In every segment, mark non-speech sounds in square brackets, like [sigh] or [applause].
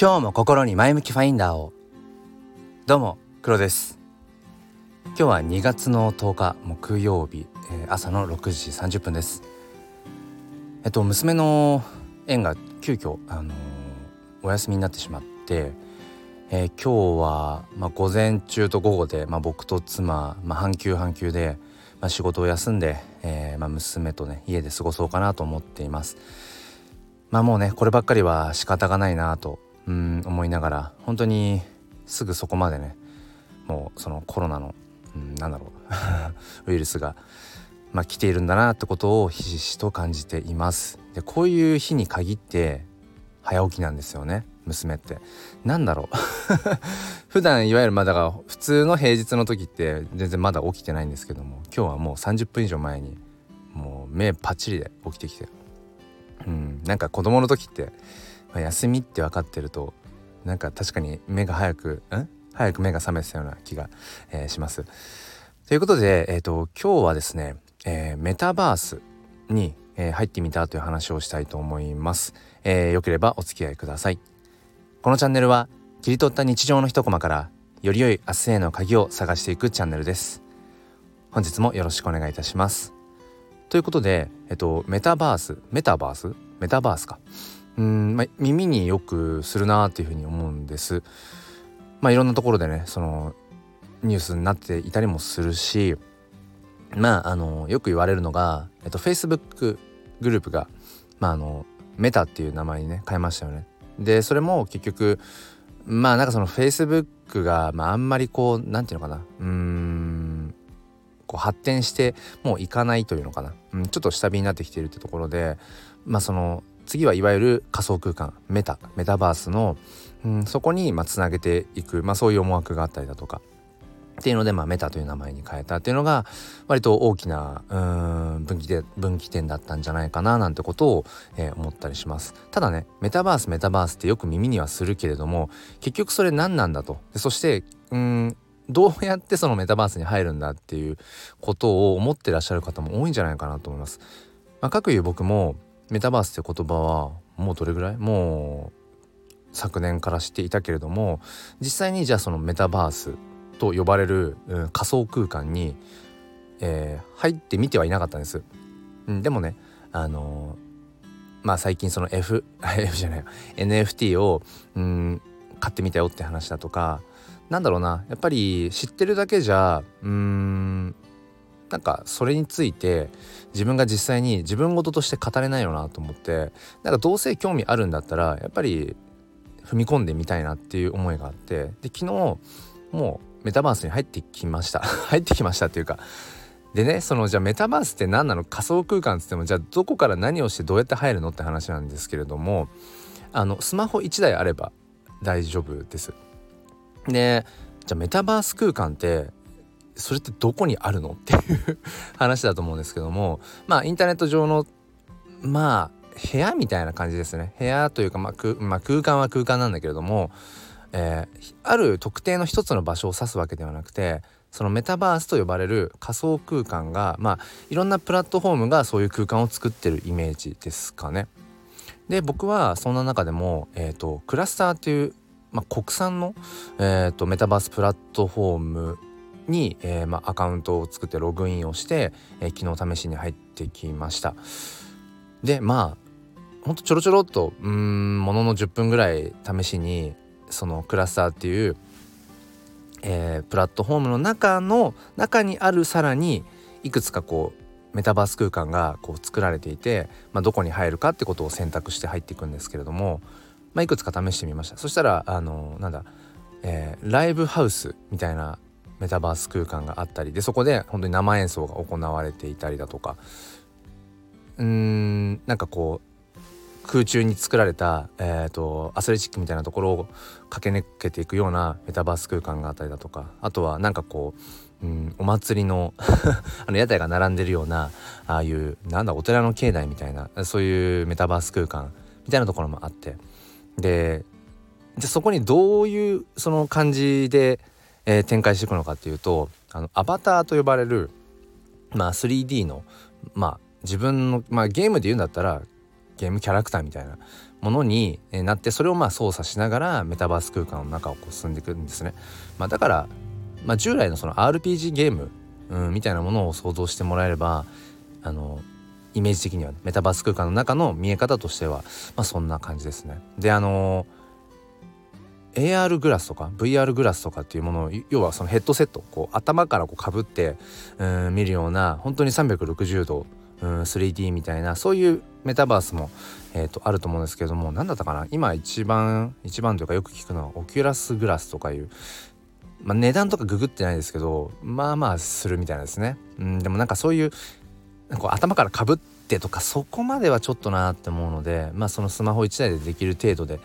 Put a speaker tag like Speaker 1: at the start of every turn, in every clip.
Speaker 1: 今日も心に前向きファインダーを。どうも黒です。今日は2月の10日木曜日、えー、朝の6時30分です。えっと娘の園が急遽あのー、お休みになってしまって、えー、今日はまあ、午前中と午後でまあ、僕と妻まあ、半休半休でまあ、仕事を休んで、えーまあ、娘とね家で過ごそうかなと思っています。まあもうねこればっかりは仕方がないなとうん思いながら本当にすぐそこまでねもうそのコロナの、うん、なんだろう [laughs] ウイルスが、まあ、来ているんだなってことをひしひしと感じています。でこういう日に限って早起きなんですよね娘って。なんだろう。[laughs] 普段いわゆるまあだから普通の平日の時って全然まだ起きてないんですけども今日はもう30分以上前にもう目パッチリで起きてきて。うんなんか子供の時って、まあ、休みって分かってるとなんか確かに目が早くん？早く目が覚めてたような気が、えー、します。ということで、えーと、今日はですね、えー、メタバースに、えー、入ってみたという話をしたいと思います。えー、よければお付き合いください。このチャンネルは切り取った日常の一コマからより良い明日への鍵を探していくチャンネルです本日もよろしくお願いいたしますということでえっとメタバースメタバースメタバースかうん、まあ、耳によくするなっていうふうに思うんです。まあいろんなところでねそのニュースになっていたりもするしまああのよく言われるのが、えっと、Facebook グループがまああのメタっていう名前にね変えましたよね。でそれも結局まあなんかそのフェイスブックが、まあ、あんまりこう何て言うのかな。うんこう発展してもういかないというのかな、うん、ちょっと下火になってきているってところでまあその次はいわゆる仮想空間メタメタバースの、うん、そこにまあつなげていく、まあ、そういう思惑があったりだとか。っていうので、まあ、メタという名前に変えたっていうのが割と大きなうん分岐で分岐点だったんじゃないかななんてことを、えー、思ったりします。ただねメタバースメタバースってよく耳にはするけれども結局それ何なんだと。でそしてうんどうやってそのメタバースに入るんだっていうことを思ってらっしゃる方も多いんじゃないかなと思います。まあ、各いう僕もメタバースって言葉はもうどれぐらい？もう昨年から知っていたけれども実際にじゃあそのメタバースと呼ばれる、うん、仮想空間に、えー、入ってみてはいなかったんです。うん、でもねあのー、まあ最近その F, F じゃない NFT を、うん、買ってみたよって話だとかなんだろうな。やっぱり知ってるだけじゃうんなんかそれについて自分が実際に自分事として語れないよなと思ってなんかどうせ興味あるんだったらやっぱり踏み込んでみたいなっていう思いがあってで昨日もうメタバースに入ってきました [laughs] 入ってきましたっていうかでねそのじゃあメタバースって何なの？仮想空間っつってもじゃあどこから何をしてどうやって入るのって話なんですけれどもあのスマホ1台あれば大丈夫です。でじゃあメタバース空間ってそれってどこにあるの？っていう話だと思うんですけどもまあインターネット上のまあ部屋みたいな感じですね部屋というか、まあ、まあ、空間は空間なんだけれどもえー、ある特定の一つの場所を指すわけではなくてそのメタバースと呼ばれる仮想空間がまあいろんなプラットフォームがそういう空間を作ってるイメージですかね。で僕はそんな中でも、えーと、クラスターという、まあ、国産の、えーと、メタバースプラットフォームに、えーまあ、アカウントを作ってログインをして、えー、昨日試しに入ってきました。でまあほんとちょろちょろっとうんものの10分ぐらい試しにそのクラスターっていう、えー、プラットフォームの中の中にあるさらにいくつかこうメタバース空間がこう作られていて、まあ、どこに入るかってことを選択して入っていくんですけれども、まあ、いくつか試してみましたそしたらあのなんだ、えー、ライブハウスみたいなメタバース空間があったりでそこで本当に生演奏が行われていたりだとか。うーんなんかこう空中に作られた、えーと、アスレチックみたいなところを駆け抜けていくようなメタバース空間があったりだとか。あとはなんかこう、うん、お祭りの [laughs] あの屋台が並んでるようなああいうなんだお寺の境内みたいなそういうメタバース空間みたいなところもあって。ででそこにどういうその感じで、えー、展開していくのかっていうとあのアバターと呼ばれる、まあ、3D の、まあ、自分の、まあ、ゲームで言うんだったらゲームキャラクターみたいなものになってそれをまあ操作しながらメタバース空間の中をこう進んでいくんですね。まあ、だから、まあ、従来のその RPG ゲーム、うん、みたいなものを想像してもらえればあのイメージ的にはメタバース空間の中の見え方としては、まあ、そんな感じですね。であの AR グラスとか VR グラスとかっていうものを要はそのヘッドセットこう頭からかぶってうん見るような本当に360度うん 3D みたいなそういうメタバースも、えーと、あると思うんですけども何だったかな今一番一番というかよく聞くのはオキュラスグラスとかいう、まあ、値段とかググってないですけどまあまあするみたいなんですね。うん、でもなんかそういうなんか頭からかぶってとかそこまではちょっとなって思うのでまあそのスマホ1台でできる程度で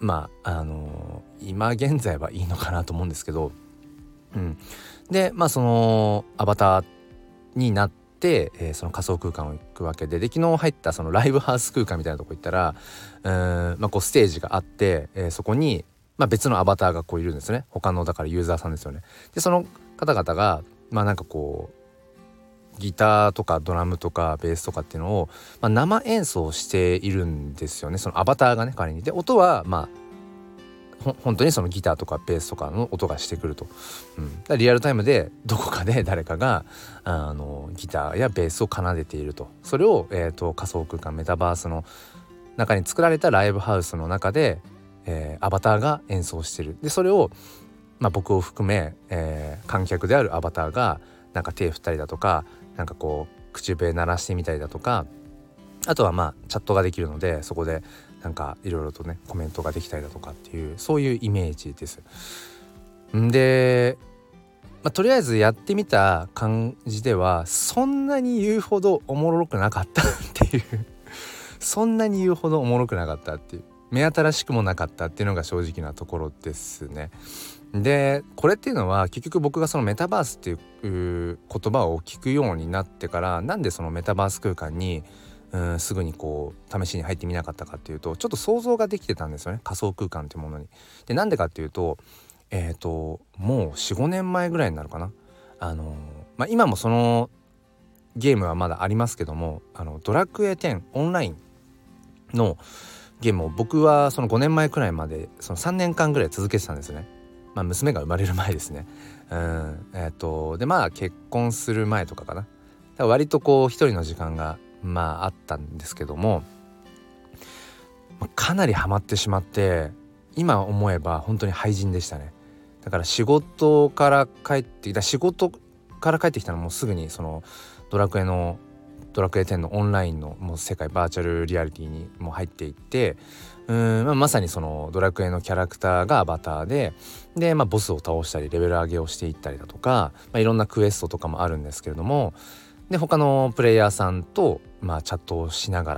Speaker 1: まああのー、今現在はいいのかなと思うんですけど、うん、でまあそのアバターになって、えー、その仮想空間を行くわけでで昨日入ったそのライブハウス空間みたいなとこ行ったらうん、まあ、こうステージがあって、えー、そこに、まあ、別のアバターがこういるんですね他のだからユーザーさんですよね。でその方々がまあなんかこうギターとかドラムとかベースとかっていうのを、まあ、生演奏しているんですよね。そのアバターがね仮に。で音はまあ本当にそのギターとかベースとかの音がしてくると、うん、リアルタイムでどこかで誰かがあのギターやベースを奏でていると。それを、えーと、仮想空間メタバースの中に作られたライブハウスの中で、えー、アバターが演奏してる。でそれを、まあ、僕を含め、えー、観客であるアバターがなんか手振ったりだとかなんかこう口笛鳴らしてみたりだとかあとはまあチャットができるのでそこでなんかいろいろとねコメントができたりだとかっていうそういうイメージです。んで、まあ、とりあえずやってみた感じではそんなに言うほどおもろくなかったっていうそんなに言うほどおもろくなかったっていう目新しくもなかったっていうのが正直なところですね。でこれっていうのは結局僕がそのメタバースっていう言葉を聞くようになってからなんでそのメタバース空間にうんすぐにこう試しに入ってみなかったかっていうとちょっと想像ができてたんですよね仮想空間っていうものに。でなんでかっていうとえっ、ー、ともう45年前ぐらいになるかな。あのまあ、今もそのゲームはまだありますけどもあのドラクエ10オンラインのゲームを僕はその5年前くらいまでその3年間ぐらい続けてたんですね。まあ、娘が生まれる前ですね。うんえーと、でまあ結婚する前とかかな。だから割とこう一人の時間がまああったんですけどもかなりハマってしまって今思えば本当に廃人でしたね。だから仕事から帰ってきた仕事から帰ってきたらもうすぐにそのドラクエのドラクエ10のオンラインのもう世界バーチャルリアリティにも入っていってうん、まあ、まさにそのドラクエのキャラクターがアバターでで、まあ、ボスを倒したりレベル上げをしていったりだとか、まあ、いろんなクエストとかもあるんですけれどもで他のプレイヤーさんと、まあ、チャットをしなが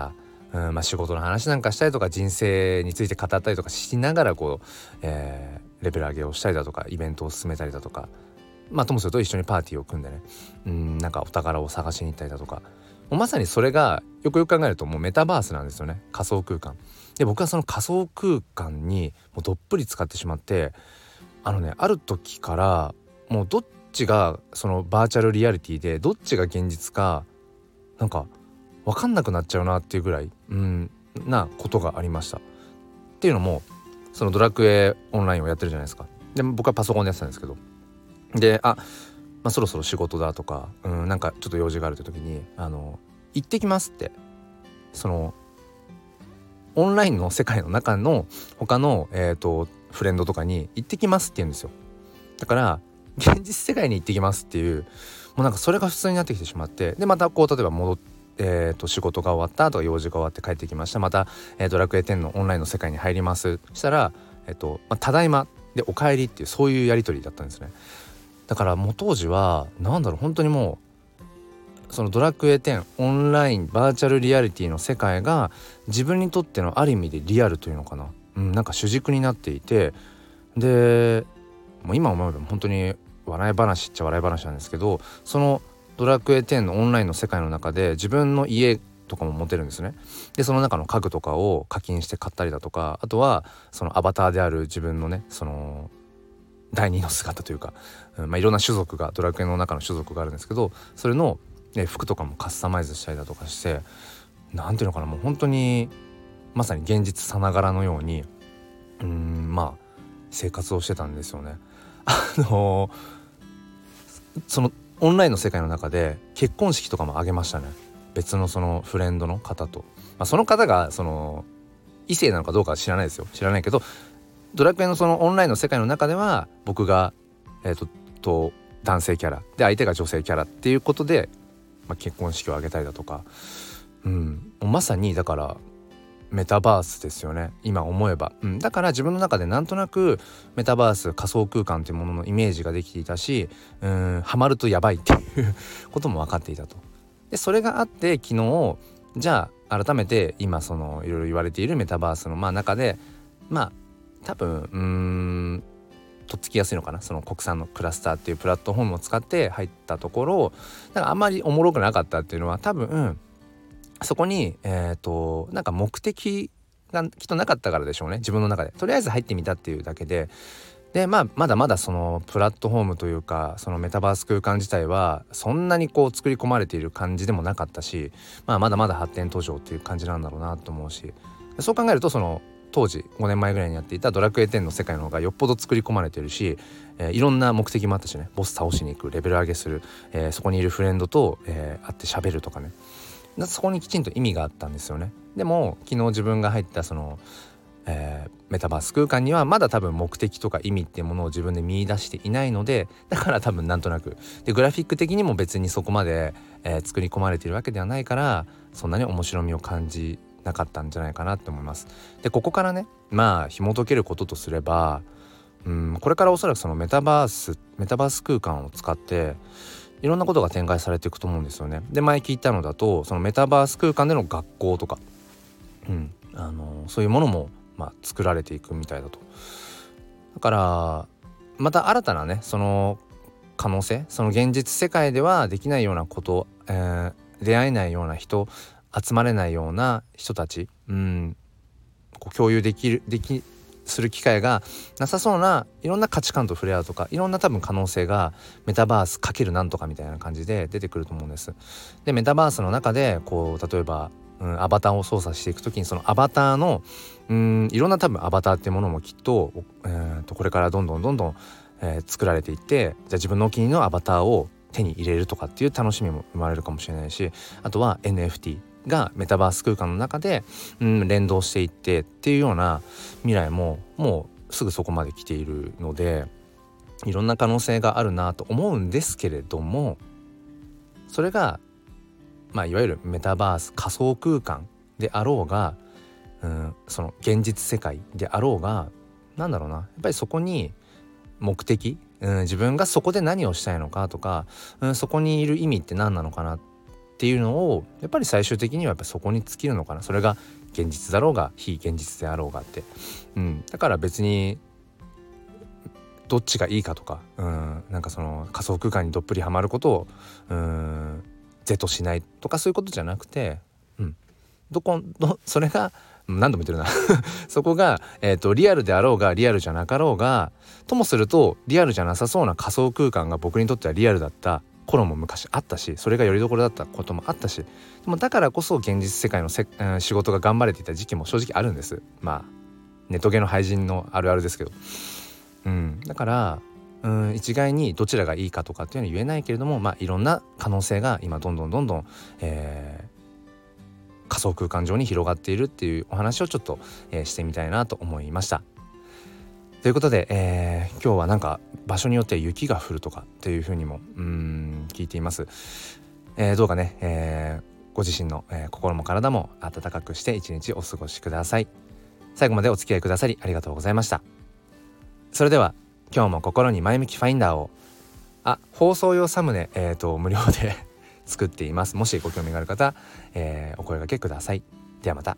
Speaker 1: ら、うんまあ、仕事の話なんかしたりとか人生について語ったりとかしながらこう、えー、レベル上げをしたりだとかイベントを進めたりだとかまあともすると一緒にパーティーを組んでねうんなんかお宝を探しに行ったりだとかまさにそれがよくよく考えるともうメタバースなんですよね仮想空間。で僕はその仮想空間にもうどっぷり使ってしまってあのねある時からもうどっちがそのバーチャルリアリティでどっちが現実かなんか分かんなくなっちゃうなっていうぐらい、うん、なことがありました。っていうのもそのドラクエオンラインをやってるじゃないですか。で僕はパソコンでやってたんですけどであ、まあ、そろそろ仕事だとか、うん、なんかちょっと用事があるって時にあの行ってきますって。そのオンラインの世界の中の他の、えーと、フレンドとかに行ってきますって言うんですよ。だから現実世界に行ってきますっていうもうなんかそれが普通になってきてしまってでまたこう例えば戻って。えーと、仕事が終わったとか用事が終わって帰ってきました。また、えー、ドラクエ10のオンラインの世界に入ります。したら、えーとまあ、ただいまでお帰りっていうそういうやり取りだったんですね。だからもう当時は何だろう本当にもうそのドラクエ10オンラインバーチャルリアリティの世界が自分にとってのある意味でリアルというのかな、うん、なんか主軸になっていてでもう今思えば本当に笑い話っちゃ笑い話なんですけどそのドラクエ10のオンラインの世界の中で自分の家とかも持てるんですね。でその中の家具とかを課金して買ったりだとかあとはそのアバターである自分のねその第二の姿というか、うんまあ、いろんな種族がドラクエの中の種族があるんですけどそれのね、服とかもカスタマイズしたりだとかして何ていうのかなもう本当にまさに現実さながらのようにうんまあ生活をしてたんですよね。[laughs] あのそのオンラインの世界の中で結婚式とかも挙げましたね。別のそのフレンドの方と、まあ、その方がその異性なのかどうかは知らないですよ。知らないけどドラクエのそのオンラインの世界の中では僕が、えーと、と男性キャラで相手が女性キャラっていうことで、まあ、結婚式を挙げたりだとか、うん、まさにだからメタバースですよね。今思えば、うん、だから自分の中でなんとなくメタバース仮想空間というもののイメージができていたしうん。ハマるとやばいっていう [laughs] ことも分かっていたと。でそれがあって昨日じゃあ改めて今そのいろいろ言われているメタバースのまあ中でまあ多分うんとっつきやすいのかな？その国産のクラスターっていうプラットフォームを使って入ったところなんかあんまりおもろくなかったっていうのは多分そこにえっ、ー、となんか目的がきっとなかったからでしょうね。自分の中で。とりあえず入ってみたっていうだけで。でまあまだまだそのプラットフォームというかそのメタバース空間自体はそんなにこう作り込まれている感じでもなかったし、まあ、まだまだ発展途上っていう感じなんだろうなと思うし。そう考えるとその当時5年前ぐらいにやっていた「ドラクエ10」の世界の方がよっぽど作り込まれてるし、えー、いろんな目的もあったしね。ボス倒しに行くレベル上げする、えー、そこにいるフレンドと、えー、会って喋るとかね。そこにきちんと意味があったんですよね。でも昨日自分が入ったその、えー、メタバース空間にはまだ多分目的とか意味っていうものを自分で見出していないのでだから多分なんとなく。でグラフィック的にも別にそこまで、えー、作り込まれているわけではないからそんなに面白みを感じなかったんじゃないかなって思います。でここからねまあ紐解けることとすればうんこれからおそらくそのメタバースメタバース空間を使っていろんなことが展開されていくと思うんですよね。で前聞いたのだとそのメタバース空間での学校とか、うん、あのそういうものも、まあ、作られていくみたいだと。だからまた新たなねその可能性その現実世界ではできないようなこと、えー、出会えないような人集まれないような人たち、うん、こう共有できるできする機会がなさそうないろんな価値観と触れ合うとかいろんな多分可能性がメタバースかけるなんとかみたいな感じで出てくると思うんです。でメタバースの中でこう例えば、うん、アバターを操作していく時にそのアバターのうんいろんな多分アバターっていうものもきっと,、えー、とこれからどんどんどんどん、えー、作られていってじゃあ自分のお気に入りのアバターを手に入れるとかっていう楽しみも生まれるかもしれないしあとは NFT がメタバース空間の中で、うん、連動していってっていうような未来ももうすぐそこまで来ているのでいろんな可能性があるなと思うんですけれどもそれがまあいわゆるメタバース仮想空間であろうが、うん、その現実世界であろうがなんだろうなやっぱりそこに目的、うん、自分がそこで何をしたいのかとか、うん、そこにいる意味って何なのかなっっていうのをやっぱり最終的にはやっぱそこに尽きるのかな。それが現実だろうが非現実であろうがって、うん、だから別にどっちがいいかとか、うん、なんかその仮想空間にどっぷりはまることをうん。是としないとかそういうことじゃなくて、うん、どこどそれが何度も言ってるな。[laughs] そこが、えーとリアルであろうがリアルじゃなかろうがともするとリアルじゃなさそうな仮想空間が僕にとってはリアルだった。頃も昔あったしそれがよりどころだったこともあったしでもだからこそ現実世界のせ、うん、仕事が頑張れていた時期も正直あるんです。まあネトゲの廃人のあるあるですけど。うん。だからうん一概にどちらがいいかとかっていうのは言えないけれどもまあいろんな可能性が今どんどんどんどん、えー、仮想空間上に広がっているっていうお話をちょっと、えー、してみたいなと思いました。ということで、えー、今日はなんか場所によって雪が降るとかっていうふうにもうんいています。えー、どうかね、えー、ご自身の、えー、心も体も温かくして一日お過ごしください。最後までお付き合いくださりありがとうございました。それでは今日も心に前向きファインダーをあ放送用サムネ、えーと、無料で [laughs] 作っていますもしご興味がある方、えー、お声がけくださいではまた